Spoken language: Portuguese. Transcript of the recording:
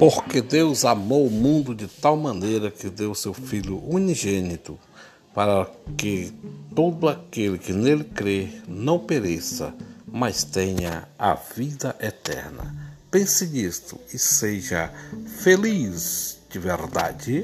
Porque Deus amou o mundo de tal maneira que deu seu Filho unigênito, para que todo aquele que nele crê não pereça, mas tenha a vida eterna. Pense nisto e seja feliz de verdade.